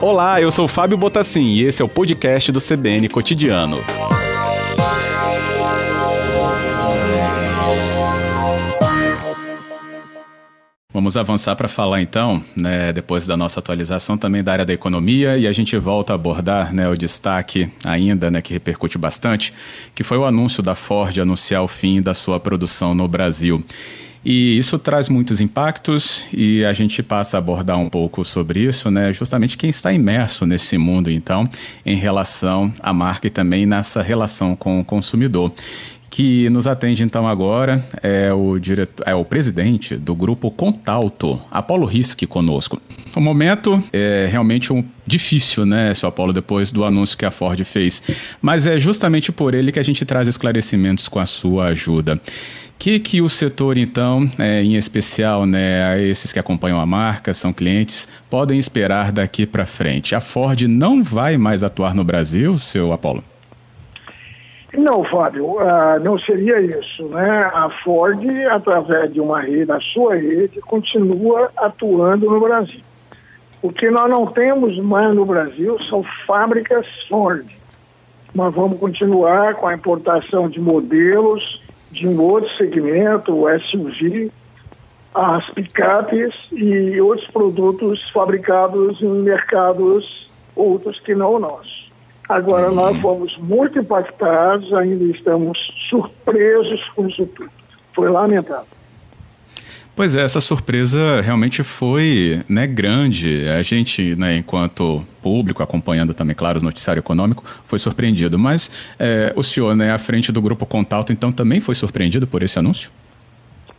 Olá, eu sou Fábio Botassin e esse é o podcast do CBN Cotidiano. Vamos avançar para falar então, né, depois da nossa atualização também da área da economia e a gente volta a abordar né, o destaque ainda né, que repercute bastante, que foi o anúncio da Ford anunciar o fim da sua produção no Brasil. E isso traz muitos impactos e a gente passa a abordar um pouco sobre isso, né? Justamente quem está imerso nesse mundo, então, em relação à marca e também nessa relação com o consumidor que nos atende então agora é o diretor, é o presidente do grupo Contalto, Apolo Risk conosco. O momento é realmente um difícil, né, seu Apolo, depois do anúncio que a Ford fez, mas é justamente por ele que a gente traz esclarecimentos com a sua ajuda que, que o setor, então, é, em especial, né, esses que acompanham a marca, são clientes, podem esperar daqui para frente? A Ford não vai mais atuar no Brasil, seu Apolo? Não, Fábio, uh, não seria isso. Né? A Ford, através de uma rede, a sua rede, continua atuando no Brasil. O que nós não temos mais no Brasil são fábricas Ford. Mas vamos continuar com a importação de modelos de um outro segmento, o SUV, as picapes e outros produtos fabricados em mercados outros que não o nosso. Agora, uhum. nós fomos muito impactados, ainda estamos surpresos com isso tudo. Foi lamentável. Pois é, essa surpresa realmente foi né, grande. A gente, né, enquanto público, acompanhando também, claro, o noticiário econômico, foi surpreendido. Mas é, o senhor, né, à frente do Grupo Contato, então também foi surpreendido por esse anúncio?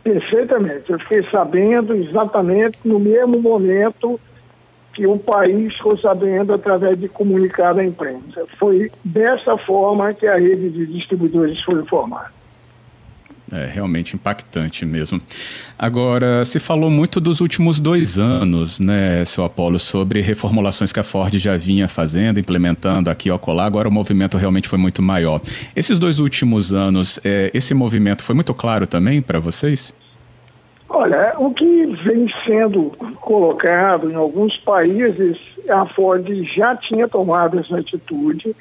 Perfeitamente. Eu fiquei sabendo exatamente no mesmo momento que o país ficou sabendo através de comunicado à imprensa. Foi dessa forma que a rede de distribuidores foi informada. É realmente impactante mesmo. Agora, se falou muito dos últimos dois anos, né, seu Apolo, sobre reformulações que a Ford já vinha fazendo, implementando aqui ao colar. Agora o movimento realmente foi muito maior. Esses dois últimos anos, é, esse movimento foi muito claro também para vocês? Olha, o que vem sendo colocado em alguns países, a Ford já tinha tomado essa atitude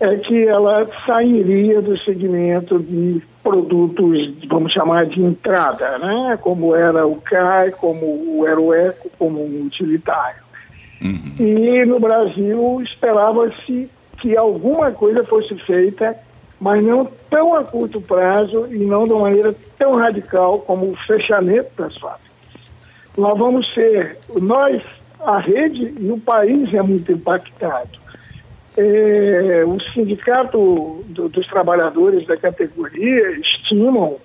é que ela sairia do segmento de produtos, vamos chamar de entrada, né? como era o CAI, como era o ECO, como um utilitário. Uhum. E no Brasil esperava-se que alguma coisa fosse feita, mas não tão a curto prazo e não de uma maneira tão radical como o fechamento das fábricas. Nós vamos ser, nós, a rede e o país é muito impactado é, o sindicato do, dos trabalhadores da categoria estimam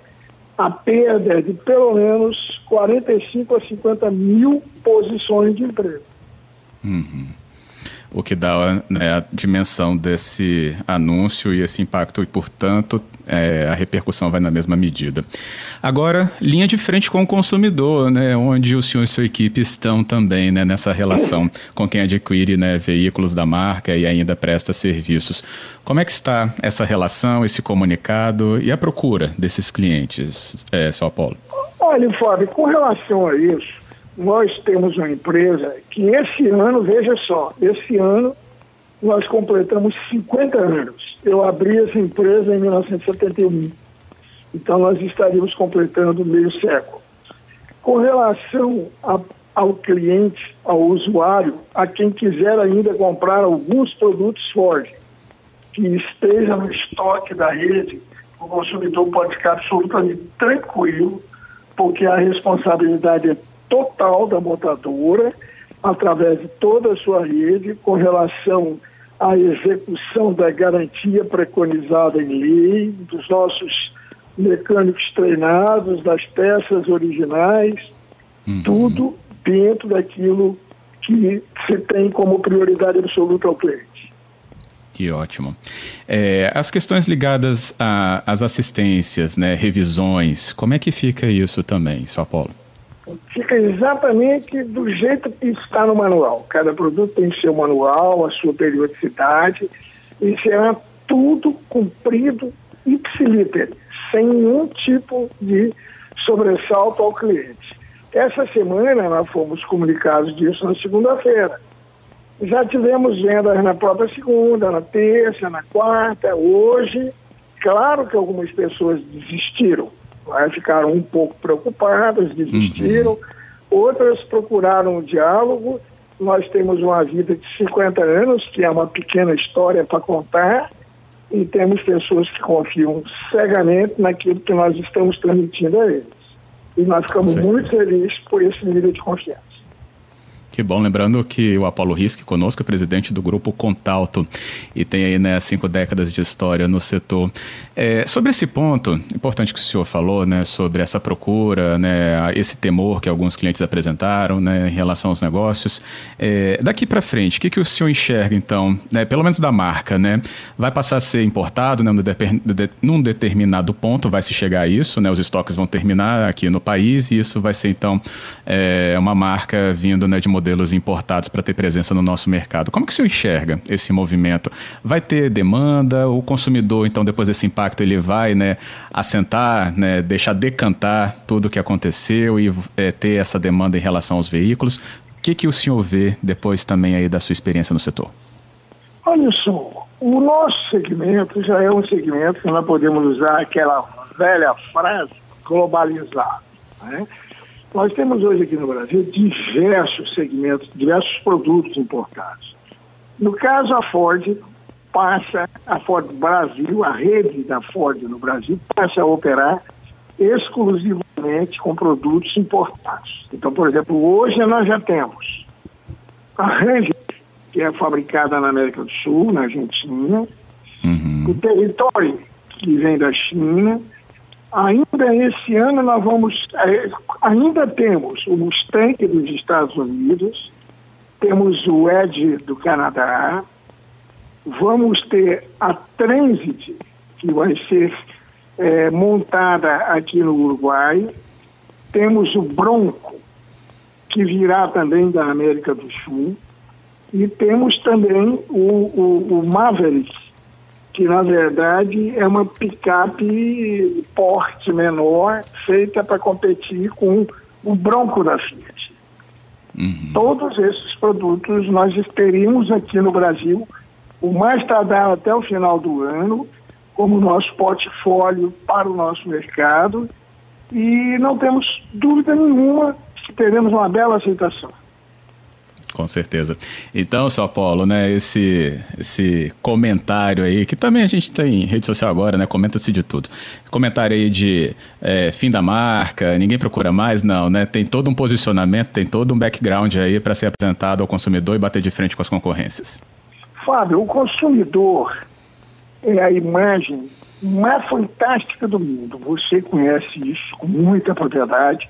a perda de pelo menos 45 a 50 mil posições de emprego. Uhum o que dá né, a dimensão desse anúncio e esse impacto, e, portanto, é, a repercussão vai na mesma medida. Agora, linha de frente com o consumidor, né, onde o senhor e sua equipe estão também né, nessa relação com quem adquire né, veículos da marca e ainda presta serviços. Como é que está essa relação, esse comunicado e a procura desses clientes, é, seu Apolo? Olha, Fábio, com relação a isso, nós temos uma empresa que esse ano, veja só, esse ano nós completamos 50 anos. Eu abri essa empresa em 1971. Então nós estaríamos completando meio século. Com relação a, ao cliente, ao usuário, a quem quiser ainda comprar alguns produtos Ford que esteja no estoque da rede, o consumidor pode ficar absolutamente tranquilo, porque a responsabilidade é total da montadora, através de toda a sua rede, com relação à execução da garantia preconizada em lei, dos nossos mecânicos treinados, das peças originais, uhum. tudo dentro daquilo que se tem como prioridade absoluta ao cliente. Que ótimo. É, as questões ligadas às assistências, né, revisões, como é que fica isso também, São Paulo? Fica exatamente do jeito que está no manual. Cada produto tem seu manual, a sua periodicidade, e será tudo cumprido ipsiliter, sem nenhum tipo de sobressalto ao cliente. Essa semana nós fomos comunicados disso na segunda-feira. Já tivemos vendas na própria segunda, na terça, na quarta, hoje. Claro que algumas pessoas desistiram? Ficaram um pouco preocupadas, desistiram. Uhum. Outras procuraram um diálogo. Nós temos uma vida de 50 anos, que é uma pequena história para contar, e temos pessoas que confiam cegamente naquilo que nós estamos transmitindo a eles. E nós ficamos muito felizes por esse nível de confiança. Que bom, lembrando que o Apolo Risk conosco é presidente do grupo Contalto e tem aí né, cinco décadas de história no setor. É, sobre esse ponto, importante que o senhor falou, né, sobre essa procura, né, esse temor que alguns clientes apresentaram né, em relação aos negócios. É, daqui para frente, o que, que o senhor enxerga então, né, pelo menos da marca, né, vai passar a ser importado né, num determinado ponto, vai se chegar a isso, né, os estoques vão terminar aqui no país e isso vai ser então é, uma marca vindo né, de modelos importados para ter presença no nosso mercado. Como que o senhor enxerga esse movimento? Vai ter demanda? O consumidor, então, depois desse impacto, ele vai né, assentar, né, deixar decantar tudo o que aconteceu e é, ter essa demanda em relação aos veículos? O que, que o senhor vê depois também aí da sua experiência no setor? Olha só, o nosso segmento já é um segmento que nós podemos usar aquela velha frase globalizado. Né? Nós temos hoje aqui no Brasil diversos segmentos, diversos produtos importados. No caso, a Ford passa, a Ford Brasil, a rede da Ford no Brasil, passa a operar exclusivamente com produtos importados. Então, por exemplo, hoje nós já temos a Ranger, que é fabricada na América do Sul, na Argentina, uhum. o Territory, que vem da China, Ainda esse ano nós vamos, é, ainda temos o Mustang dos Estados Unidos, temos o Edge do Canadá, vamos ter a Transit, que vai ser é, montada aqui no Uruguai, temos o Bronco, que virá também da América do Sul, e temos também o, o, o que na verdade é uma picape porte menor, feita para competir com o Bronco da Fiat. Uhum. Todos esses produtos nós teríamos aqui no Brasil, o mais tardar até o final do ano, como nosso portfólio para o nosso mercado, e não temos dúvida nenhuma que teremos uma bela aceitação com certeza. Então, seu Apolo, né, esse, esse comentário aí, que também a gente tem rede social agora, né, comenta-se de tudo. Comentário aí de é, fim da marca, ninguém procura mais, não, né, tem todo um posicionamento, tem todo um background aí para ser apresentado ao consumidor e bater de frente com as concorrências. Fábio, o consumidor é a imagem mais fantástica do mundo. Você conhece isso com muita propriedade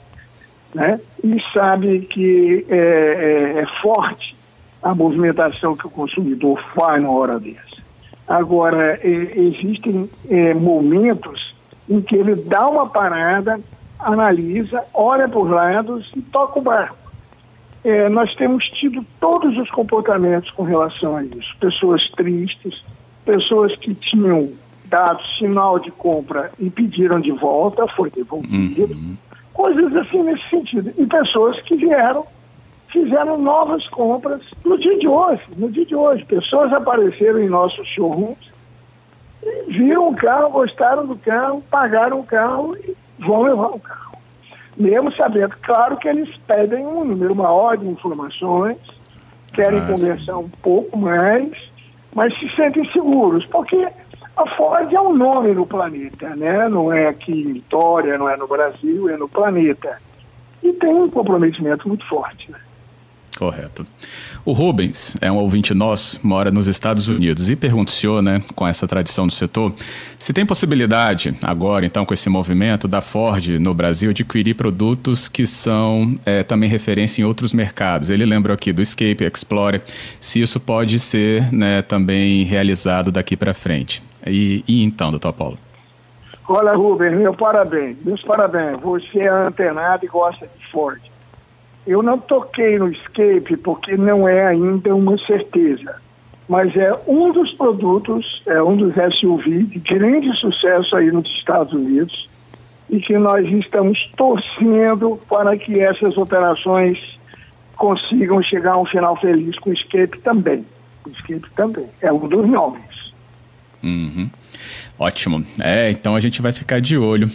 né? e sabe que é, é, é, forte a movimentação que o consumidor faz na hora dessa. Agora, é, existem momentos em que ele dá uma parada, analisa, olha para os lados e toca o barco. É, nós temos tido todos os comportamentos com relação a isso. Pessoas tristes, pessoas que tinham dado sinal de compra e pediram de volta, foi devolvido. Uhum coisas assim nesse sentido. E pessoas que vieram, fizeram novas compras no dia de hoje. No dia de hoje, pessoas apareceram em nossos showrooms, viram o carro, gostaram do carro, pagaram o carro e vão levar o carro. Mesmo sabendo, claro que eles pedem um número maior de informações, querem Nossa. conversar um pouco mais, mas se sentem seguros, porque a Ford é um nome no planeta, né? Não é aqui em Vitória, não é no Brasil, é no planeta. E tem um comprometimento muito forte, né? Correto. O Rubens é um ouvinte nosso, mora nos Estados Unidos e perguntou, né, com essa tradição do setor, se tem possibilidade agora, então, com esse movimento da Ford no Brasil, adquirir produtos que são é, também referência em outros mercados. Ele lembrou aqui do Escape, Explorer, se isso pode ser né, também realizado daqui para frente. E, e então, doutor Paulo? Olha, Rubens, meu parabéns, meus parabéns. Você é antenado e gosta de Ford. Eu não toquei no Escape porque não é ainda uma certeza, mas é um dos produtos, é um dos SUV de grande sucesso aí nos Estados Unidos. e que nós estamos torcendo para que essas operações consigam chegar a um final feliz com o Escape também. O Escape também. É um dos nomes. Uhum. Ótimo. É, então a gente vai ficar de olho.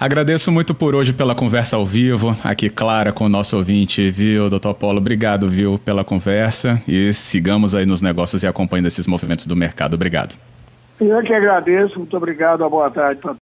Agradeço muito por hoje pela conversa ao vivo, aqui clara com o nosso ouvinte, viu, doutor Paulo? Obrigado, viu, pela conversa e sigamos aí nos negócios e acompanhando esses movimentos do mercado. Obrigado. Eu que agradeço, muito obrigado, boa tarde para